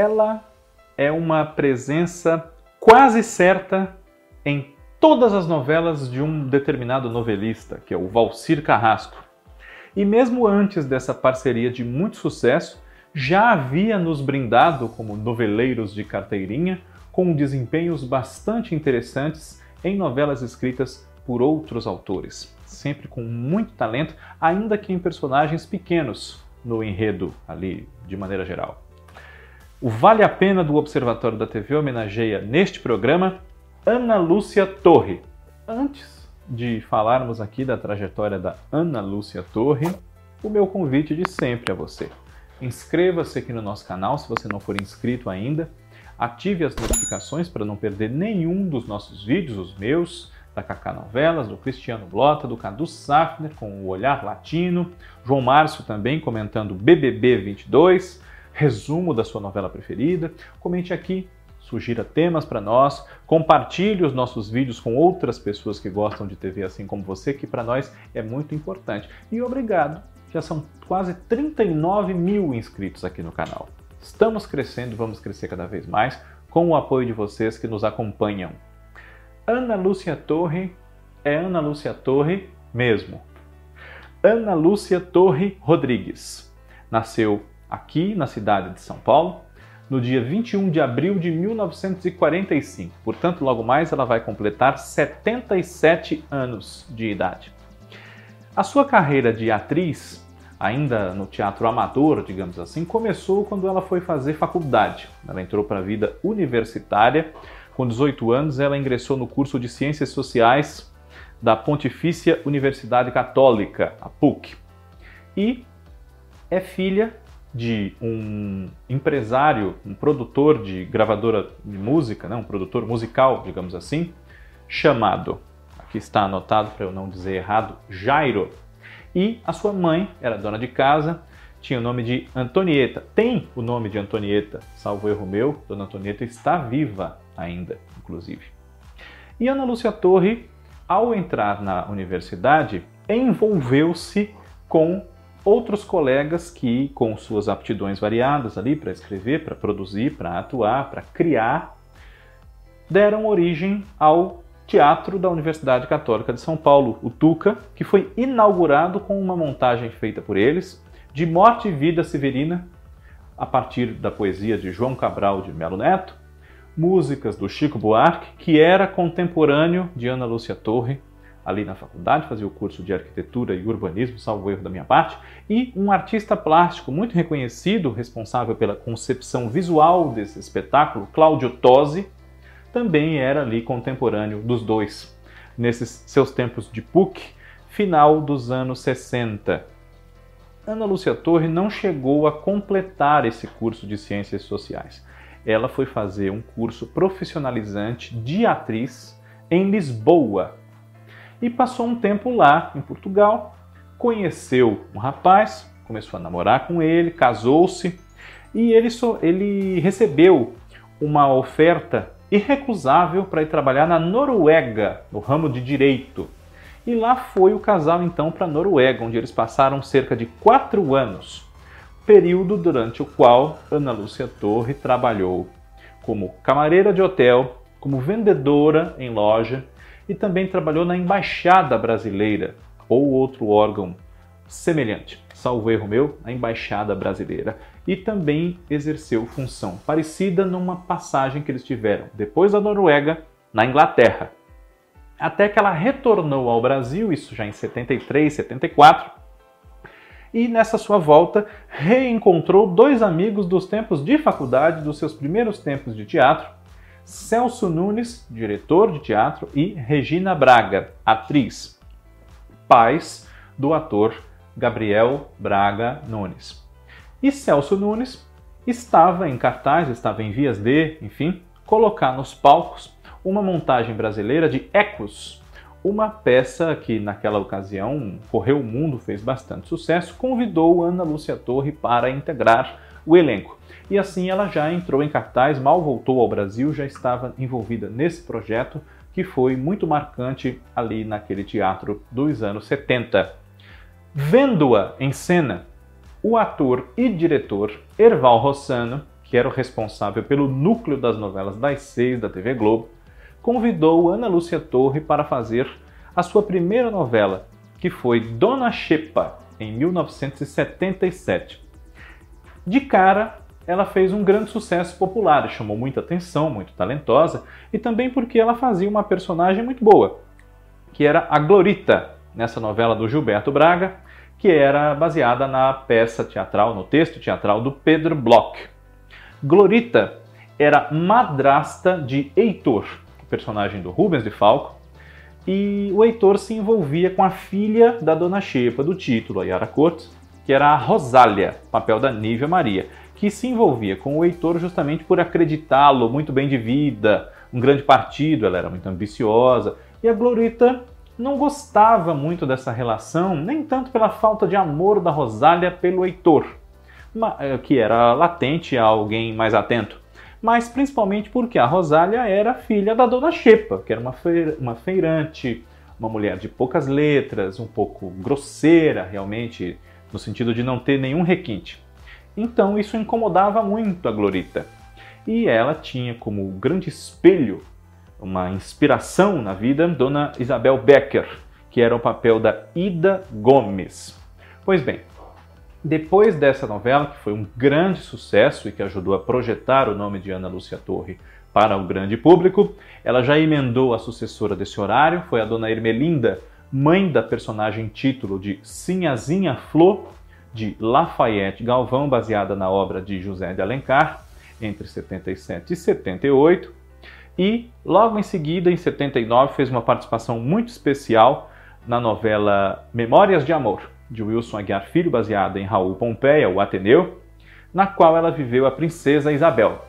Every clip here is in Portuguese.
ela é uma presença quase certa em todas as novelas de um determinado novelista, que é o Valcir Carrasco. E mesmo antes dessa parceria de muito sucesso, já havia nos brindado como noveleiros de carteirinha com desempenhos bastante interessantes em novelas escritas por outros autores, sempre com muito talento, ainda que em personagens pequenos no enredo ali de maneira geral. O Vale a Pena do Observatório da TV homenageia neste programa Ana Lúcia Torre. Antes de falarmos aqui da trajetória da Ana Lúcia Torre, o meu convite de sempre a você. Inscreva-se aqui no nosso canal se você não for inscrito ainda. Ative as notificações para não perder nenhum dos nossos vídeos, os meus, da Cacá Novelas, do Cristiano Blota, do Cadu Safner com o Olhar Latino, João Márcio também comentando BBB 22, resumo da sua novela preferida. Comente aqui, sugira temas para nós, compartilhe os nossos vídeos com outras pessoas que gostam de TV assim como você, que para nós é muito importante. E obrigado, já são quase 39 mil inscritos aqui no canal. Estamos crescendo, vamos crescer cada vez mais com o apoio de vocês que nos acompanham. Ana Lúcia Torre é Ana Lúcia Torre mesmo. Ana Lúcia Torre Rodrigues nasceu aqui na cidade de São Paulo no dia 21 de abril de 1945. Portanto, logo mais ela vai completar 77 anos de idade. A sua carreira de atriz, ainda no teatro amador, digamos assim, começou quando ela foi fazer faculdade. Ela entrou para a vida universitária com 18 anos, ela ingressou no curso de Ciências Sociais da Pontifícia Universidade Católica, a PUC, e é filha de um empresário, um produtor de gravadora de música, né, um produtor musical, digamos assim, chamado, aqui está anotado para eu não dizer errado, Jairo. E a sua mãe era dona de casa, tinha o nome de Antonieta. Tem o nome de Antonieta, salvo erro meu, Dona Antonieta está viva ainda, inclusive. E Ana Lúcia Torre, ao entrar na universidade, envolveu-se com outros colegas que, com suas aptidões variadas ali para escrever, para produzir, para atuar, para criar, deram origem ao Teatro da Universidade Católica de São Paulo, o Tuca, que foi inaugurado com uma montagem feita por eles de Morte e Vida Severina, a partir da poesia de João Cabral de Melo Neto, músicas do Chico Buarque, que era contemporâneo de Ana Lúcia Torre, ali na faculdade, fazia o curso de arquitetura e urbanismo, salvo erro da minha parte, e um artista plástico muito reconhecido, responsável pela concepção visual desse espetáculo, Cláudio Tosi, também era ali contemporâneo dos dois, nesses seus tempos de PUC, final dos anos 60. Ana Lúcia Torre não chegou a completar esse curso de Ciências Sociais. Ela foi fazer um curso profissionalizante de atriz em Lisboa e passou um tempo lá, em Portugal. Conheceu um rapaz, começou a namorar com ele, casou-se e ele, ele recebeu uma oferta irrecusável para ir trabalhar na Noruega, no ramo de direito. E lá foi o casal então para a Noruega, onde eles passaram cerca de quatro anos, período durante o qual Ana Lúcia Torre trabalhou como camareira de hotel, como vendedora em loja e também trabalhou na Embaixada Brasileira ou outro órgão semelhante, salvo erro meu, a Embaixada Brasileira. E também exerceu função parecida numa passagem que eles tiveram depois da Noruega na Inglaterra até que ela retornou ao Brasil, isso já em 73, 74, e nessa sua volta reencontrou dois amigos dos tempos de faculdade, dos seus primeiros tempos de teatro, Celso Nunes, diretor de teatro, e Regina Braga, atriz, pais do ator Gabriel Braga Nunes. E Celso Nunes estava em cartaz, estava em vias de, enfim, colocar nos palcos uma montagem brasileira de Ecos, uma peça que naquela ocasião correu o mundo, fez bastante sucesso, convidou Ana Lúcia Torre para integrar o elenco. E assim ela já entrou em cartaz, mal voltou ao Brasil, já estava envolvida nesse projeto que foi muito marcante ali naquele teatro dos anos 70. Vendo-a em cena, o ator e diretor Erval Rossano que era o responsável pelo núcleo das novelas das seis da TV Globo, convidou Ana Lúcia Torre para fazer a sua primeira novela, que foi Dona Xepa, em 1977. De cara, ela fez um grande sucesso popular chamou muita atenção, muito talentosa, e também porque ela fazia uma personagem muito boa, que era a Glorita, nessa novela do Gilberto Braga, que era baseada na peça teatral, no texto teatral do Pedro Bloch. Glorita era madrasta de Heitor, personagem do Rubens de Falco, e o Heitor se envolvia com a filha da Dona Xepa do título, a Yara Cortes, que era a Rosália, papel da Nívia Maria, que se envolvia com o Heitor justamente por acreditá-lo muito bem de vida, um grande partido, ela era muito ambiciosa, e a Glorita não gostava muito dessa relação, nem tanto pela falta de amor da Rosália pelo Heitor, eh, que era latente a alguém mais atento, mas principalmente porque a Rosália era filha da Dona Xepa, que era uma, uma feirante, uma mulher de poucas letras, um pouco grosseira realmente, no sentido de não ter nenhum requinte. Então isso incomodava muito a Glorita. E ela tinha como grande espelho uma inspiração na vida, Dona Isabel Becker, que era o papel da Ida Gomes. Pois bem, depois dessa novela, que foi um grande sucesso e que ajudou a projetar o nome de Ana Lúcia Torre para o grande público, ela já emendou a sucessora desse horário, foi a Dona Ermelinda, mãe da personagem título de Sinhazinha Flor, de Lafayette Galvão, baseada na obra de José de Alencar, entre 77 e 78, e logo em seguida, em 79, fez uma participação muito especial na novela Memórias de Amor, de Wilson Aguiar Filho, baseada em Raul Pompeia, o Ateneu, na qual ela viveu a princesa Isabel.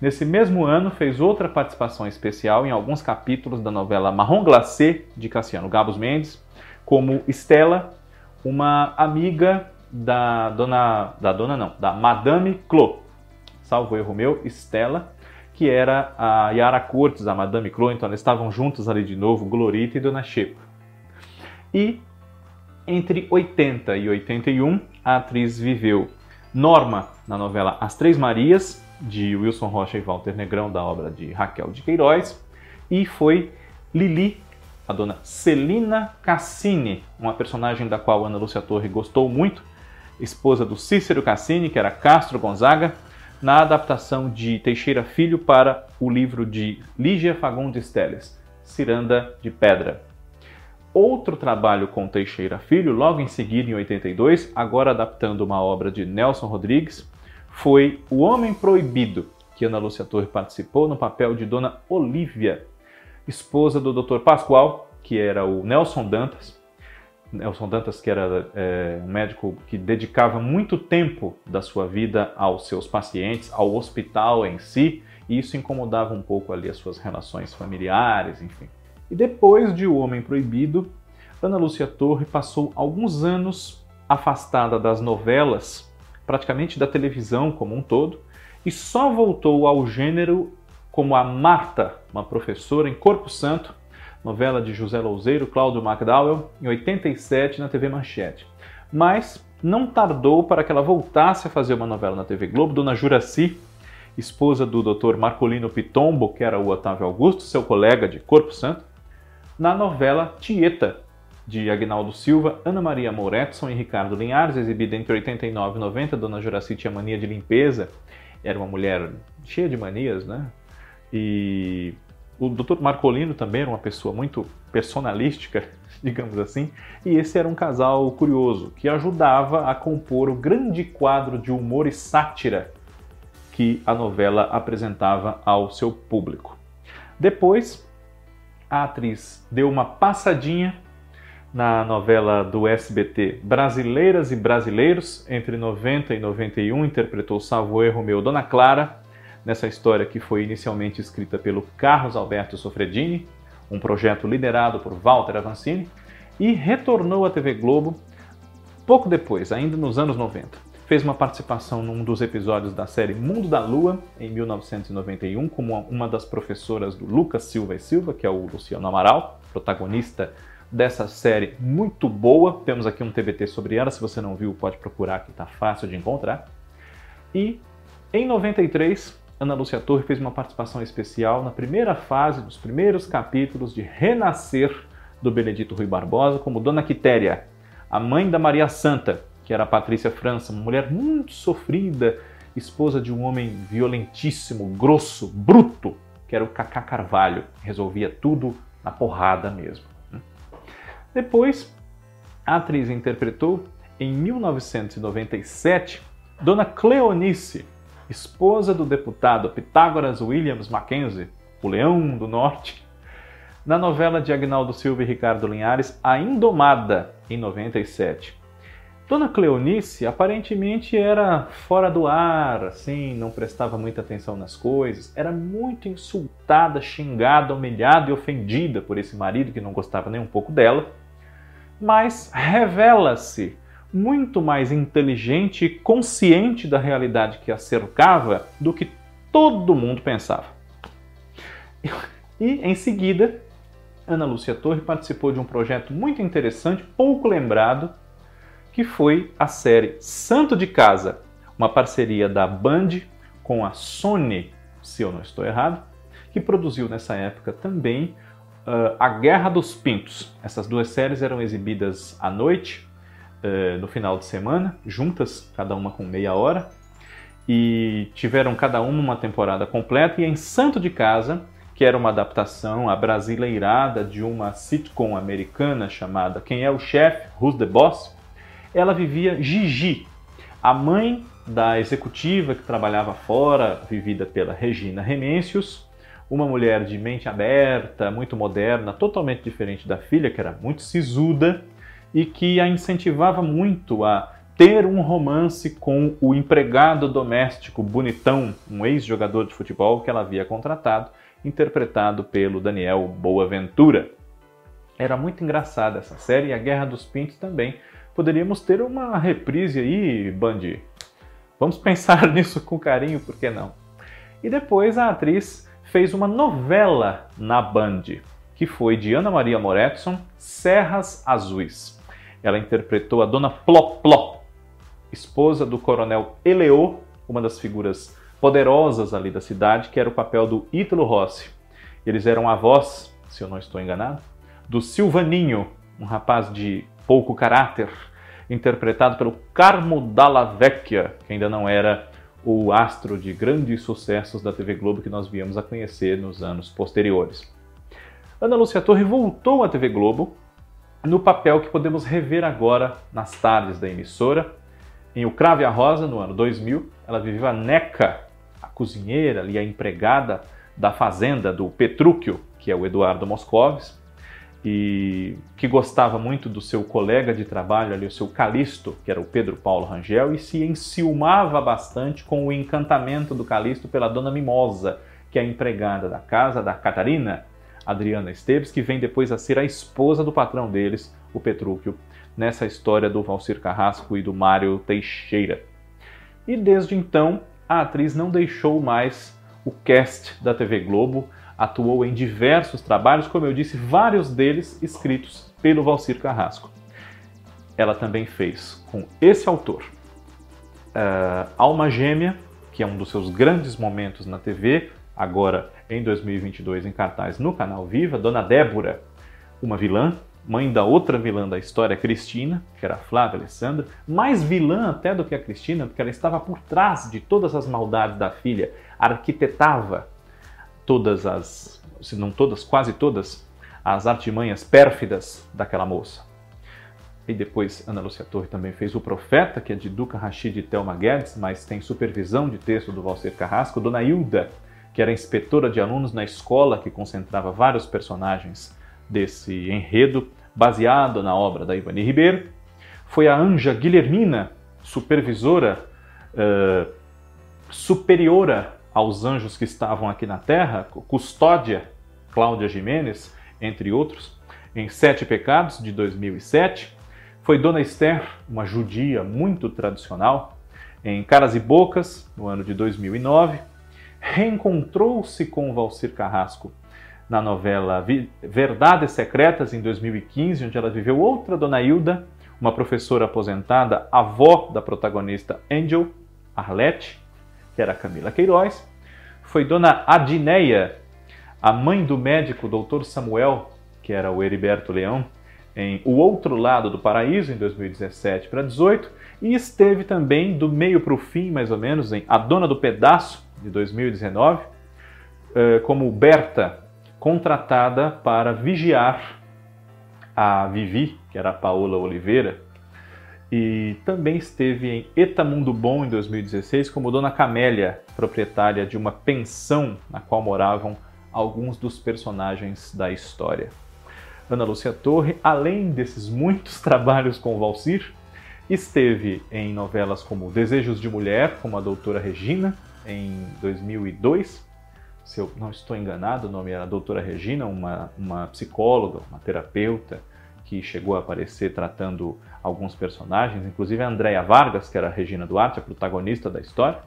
Nesse mesmo ano, fez outra participação especial em alguns capítulos da novela Marrom Glacé, de Cassiano Gabos Mendes, como Estela, uma amiga da dona, da dona não, da Madame Clô, salvo erro meu, Estela, que era a Yara Cortes, a Madame Chloe, então elas estavam juntas ali de novo, Glorita e Dona Xepa. E entre 80 e 81, a atriz viveu Norma na novela As Três Marias, de Wilson Rocha e Walter Negrão, da obra de Raquel de Queiroz, e foi Lili, a dona Celina Cassini, uma personagem da qual Ana Lúcia Torre gostou muito, esposa do Cícero Cassini, que era Castro Gonzaga, na adaptação de Teixeira Filho para o livro de Lígia Fagundes Teles, Ciranda de Pedra. Outro trabalho com Teixeira Filho, logo em seguida, em 82, agora adaptando uma obra de Nelson Rodrigues, foi O Homem Proibido, que Ana Lúcia Torre participou no papel de Dona Olívia, esposa do Dr. Pascoal, que era o Nelson Dantas, Nelson Dantas, que era é, um médico que dedicava muito tempo da sua vida aos seus pacientes, ao hospital em si, e isso incomodava um pouco ali as suas relações familiares, enfim. E depois de O Homem Proibido, Ana Lúcia Torre passou alguns anos afastada das novelas, praticamente da televisão como um todo, e só voltou ao gênero como a Marta, uma professora em Corpo Santo, novela de José Louzeiro, Cláudio McDowell, em 87 na TV Manchete. Mas não tardou para que ela voltasse a fazer uma novela na TV Globo, Dona Juraci, esposa do Dr. Marcolino Pitombo, que era o Otávio Augusto, seu colega de Corpo Santo, na novela Tieta, de Agnaldo Silva, Ana Maria Mouretson e Ricardo Linhares, exibida entre 89 e 90. Dona Juraci tinha mania de limpeza, era uma mulher cheia de manias, né? E o Dr. Marcolino também era uma pessoa muito personalística, digamos assim, e esse era um casal curioso que ajudava a compor o grande quadro de humor e sátira que a novela apresentava ao seu público. Depois, a atriz deu uma passadinha na novela do SBT Brasileiras e Brasileiros, entre 90 e 91, interpretou salvo erro meu Dona Clara, nessa história que foi inicialmente escrita pelo Carlos Alberto Sofredini, um projeto liderado por Walter Avancini, e retornou à TV Globo pouco depois, ainda nos anos 90. Fez uma participação num dos episódios da série Mundo da Lua, em 1991, como uma das professoras do Lucas Silva e Silva, que é o Luciano Amaral, protagonista dessa série muito boa. Temos aqui um TBT sobre ela, se você não viu, pode procurar que está fácil de encontrar. E Em 93, Ana Lúcia Torre fez uma participação especial na primeira fase dos primeiros capítulos de Renascer do Benedito Rui Barbosa como Dona Quitéria, a mãe da Maria Santa, que era a Patrícia França, uma mulher muito sofrida, esposa de um homem violentíssimo, grosso, bruto, que era o Cacá Carvalho, resolvia tudo na porrada mesmo. Depois, a atriz interpretou, em 1997, Dona Cleonice, esposa do deputado Pitágoras Williams Mackenzie, o Leão do Norte, na novela de Agnaldo Silva e Ricardo Linhares, A Indomada, em 97. Dona Cleonice aparentemente era fora do ar, assim, não prestava muita atenção nas coisas, era muito insultada, xingada, humilhada e ofendida por esse marido que não gostava nem um pouco dela, mas revela-se muito mais inteligente e consciente da realidade que a cercava do que todo mundo pensava. E em seguida, Ana Lúcia Torre participou de um projeto muito interessante, pouco lembrado, que foi a série Santo de Casa, uma parceria da Band com a Sony, se eu não estou errado, que produziu nessa época também uh, A Guerra dos Pintos. Essas duas séries eram exibidas à noite, uh, no final de semana, juntas, cada uma com meia hora, e tiveram cada uma uma temporada completa. E em Santo de Casa, que era uma adaptação abrasileirada de uma sitcom americana chamada Quem é o Chefe? Who's the Boss? ela vivia Gigi, a mãe da executiva que trabalhava fora, vivida pela Regina Remencius, uma mulher de mente aberta, muito moderna, totalmente diferente da filha, que era muito sisuda e que a incentivava muito a ter um romance com o empregado doméstico bonitão, um ex-jogador de futebol que ela havia contratado, interpretado pelo Daniel Boaventura. Era muito engraçada essa série e a Guerra dos Pintos também, poderíamos ter uma reprise aí, Band. Vamos pensar nisso com carinho, por que não? E depois a atriz fez uma novela na Band, que foi de Ana Maria Moretson, Serras Azuis. Ela interpretou a Dona Plop Plop, esposa do coronel Eleô, uma das figuras poderosas ali da cidade, que era o papel do Ítalo Rossi. Eles eram avós, se eu não estou enganado, do Silvaninho, um rapaz de pouco caráter, interpretado pelo Carmo Dalla Vecchia, que ainda não era o astro de grandes sucessos da TV Globo que nós viemos a conhecer nos anos posteriores. Ana Lúcia Torre voltou à TV Globo no papel que podemos rever agora nas tardes da emissora. Em O Crave a Rosa, no ano 2000, ela viveu a Neca, a cozinheira ali, a empregada da fazenda do Petrúquio, que é o Eduardo Moscovis, e que gostava muito do seu colega de trabalho ali, o seu Calisto, que era o Pedro Paulo Rangel, e se enciumava bastante com o encantamento do Calisto pela dona Mimosa, que é a empregada da casa da Catarina, Adriana Esteves, que vem depois a ser a esposa do patrão deles, o Petrúquio, nessa história do Valcir Carrasco e do Mário Teixeira. E desde então, a atriz não deixou mais o cast da TV Globo, atuou em diversos trabalhos, como eu disse, vários deles escritos pelo Valcir Carrasco. Ela também fez com esse autor uh, Alma Gêmea, que é um dos seus grandes momentos na TV, agora em 2022 em cartaz no canal Viva, Dona Débora, uma vilã, mãe da outra vilã da história, Cristina, que era Flávia Alessandra, mais vilã até do que a Cristina, porque ela estava por trás de todas as maldades da filha, arquitetava todas as, se não todas, quase todas, as artimanhas pérfidas daquela moça. E depois Ana Lúcia Torre também fez O Profeta, que é de Duca Rachid e Thelma Guedes, mas tem supervisão de texto do Valcer Carrasco. Dona Hilda, que era inspetora de alunos na escola, que concentrava vários personagens desse enredo, baseado na obra da Ivani Ribeiro. Foi a Anja Guilhermina, supervisora, uh, superiora aos anjos que estavam aqui na terra, custódia Cláudia Jimenez, entre outros, em Sete Pecados, de 2007. Foi Dona Esther, uma judia muito tradicional, em Caras e Bocas, no ano de 2009. Reencontrou-se com Valcir Carrasco na novela Verdades Secretas, em 2015, onde ela viveu outra Dona Hilda, uma professora aposentada, avó da protagonista Angel, Arlette, que era Camila Queiroz. Foi Dona Adineia, a mãe do médico Dr. Samuel, que era o Heriberto Leão, em O Outro Lado do Paraíso, em 2017 para 18, e esteve também do meio para o fim, mais ou menos, em A Dona do Pedaço, de 2019, eh, como Berta, contratada para vigiar a Vivi, que era a Paola Oliveira, e também esteve em Eta Mundo Bom em 2016 como Dona Camélia, proprietária de uma pensão na qual moravam alguns dos personagens da história. Ana Lúcia Torre, além desses muitos trabalhos com Valcir, esteve em novelas como Desejos de Mulher, como a Doutora Regina, em 2002. Se eu não estou enganado, o nome era Doutora Regina, uma, uma psicóloga, uma terapeuta, que chegou a aparecer tratando alguns personagens, inclusive a Andrea Vargas, que era a Regina Duarte, a protagonista da história.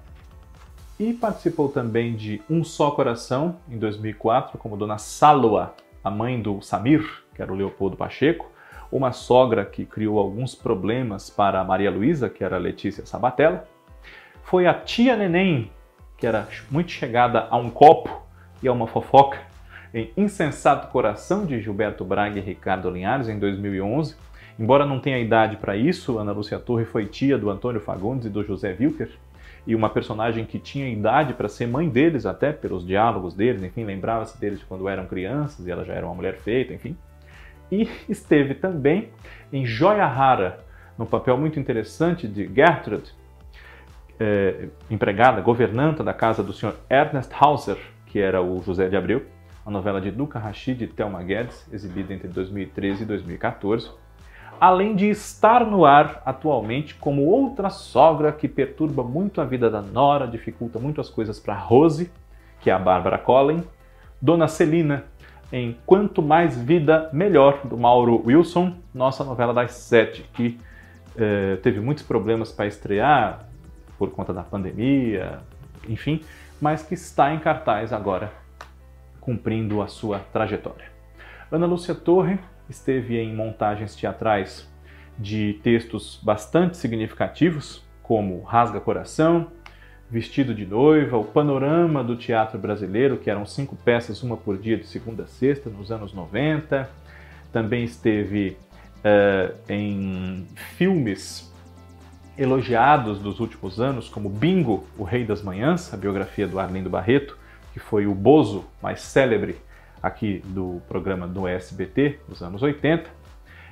E participou também de Um Só Coração, em 2004, como Dona Saloa, a mãe do Samir, que era o Leopoldo Pacheco, uma sogra que criou alguns problemas para Maria Luísa, que era Letícia Sabatella. Foi a tia Neném, que era muito chegada a um copo e a uma fofoca, em Insensato Coração, de Gilberto Braga e Ricardo Linhares, em 2011. Embora não tenha idade para isso, Ana Lúcia Torre foi tia do Antônio Fagundes e do José Wilker, e uma personagem que tinha idade para ser mãe deles, até pelos diálogos deles, enfim, lembrava-se deles de quando eram crianças e ela já era uma mulher feita, enfim. E esteve também em Joia Rara, no papel muito interessante de Gertrude, eh, empregada, governanta da casa do Sr. Ernest Hauser, que era o José de Abreu, a novela de Duca Rashid e Thelma Guedes, exibida entre 2013 e 2014, além de estar no ar atualmente como outra sogra que perturba muito a vida da Nora, dificulta muito as coisas para Rose, que é a Bárbara Collin, Dona Celina, em Quanto Mais Vida Melhor, do Mauro Wilson, nossa novela das sete, que eh, teve muitos problemas para estrear por conta da pandemia, enfim, mas que está em cartaz agora cumprindo a sua trajetória. Ana Lúcia Torre esteve em montagens teatrais de textos bastante significativos, como Rasga Coração, Vestido de Noiva, o Panorama do Teatro Brasileiro, que eram cinco peças, uma por dia, de segunda a sexta, nos anos 90. Também esteve uh, em filmes elogiados dos últimos anos, como Bingo, o Rei das Manhãs, a biografia do Arlindo Barreto, que foi o Bozo mais célebre aqui do programa do SBT dos anos 80.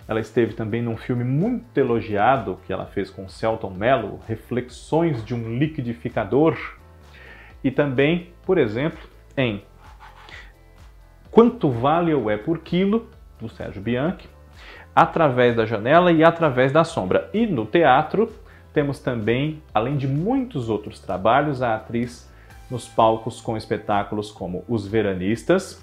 Ela esteve também num filme muito elogiado que ela fez com Celton Mello, Reflexões de um Liquidificador. E também, por exemplo, em Quanto Vale ou É por Quilo, do Sérgio Bianchi, Através da Janela e Através da Sombra. E no teatro temos também, além de muitos outros trabalhos, a atriz nos palcos com espetáculos como Os Veranistas.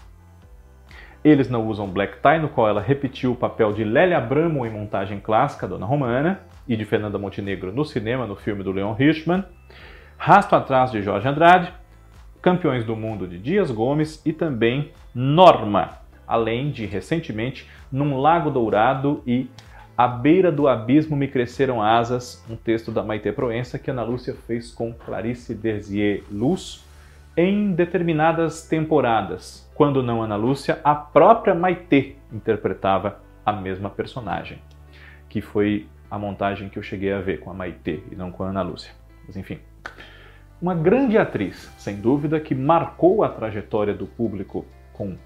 Eles não usam black tie, no qual ela repetiu o papel de Lélia Abramo em montagem clássica, Dona Romana, e de Fernanda Montenegro no cinema, no filme do Leon Hirschman. Rasto Atrás de Jorge Andrade, Campeões do Mundo de Dias Gomes e também Norma, além de recentemente Num Lago Dourado e à beira do abismo me cresceram asas, um texto da Maite Proença que Ana Lúcia fez com Clarice Derzier Luz em determinadas temporadas. Quando não Ana Lúcia, a própria Maite interpretava a mesma personagem, que foi a montagem que eu cheguei a ver com a Maite e não com a Ana Lúcia. Mas enfim, uma grande atriz, sem dúvida, que marcou a trajetória do público com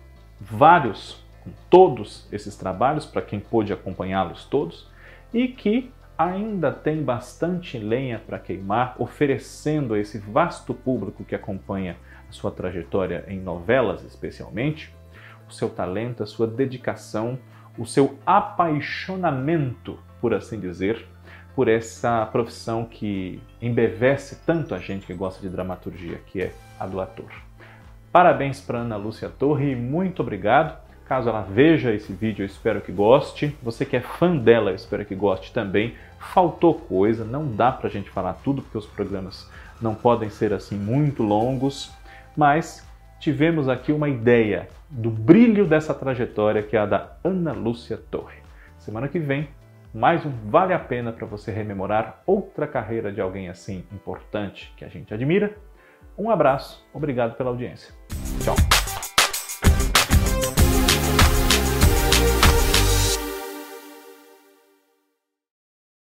vários com todos esses trabalhos, para quem pôde acompanhá-los todos, e que ainda tem bastante lenha para queimar, oferecendo a esse vasto público que acompanha a sua trajetória em novelas, especialmente, o seu talento, a sua dedicação, o seu apaixonamento, por assim dizer, por essa profissão que embevece tanto a gente que gosta de dramaturgia, que é a do ator. Parabéns para Ana Lúcia Torre e muito obrigado. Caso ela veja esse vídeo, eu espero que goste. Você que é fã dela, eu espero que goste também. Faltou coisa, não dá pra gente falar tudo, porque os programas não podem ser assim muito longos, mas tivemos aqui uma ideia do brilho dessa trajetória que é a da Ana Lúcia Torre. Semana que vem, mais um Vale a Pena para você rememorar outra carreira de alguém assim importante que a gente admira. Um abraço, obrigado pela audiência. Tchau.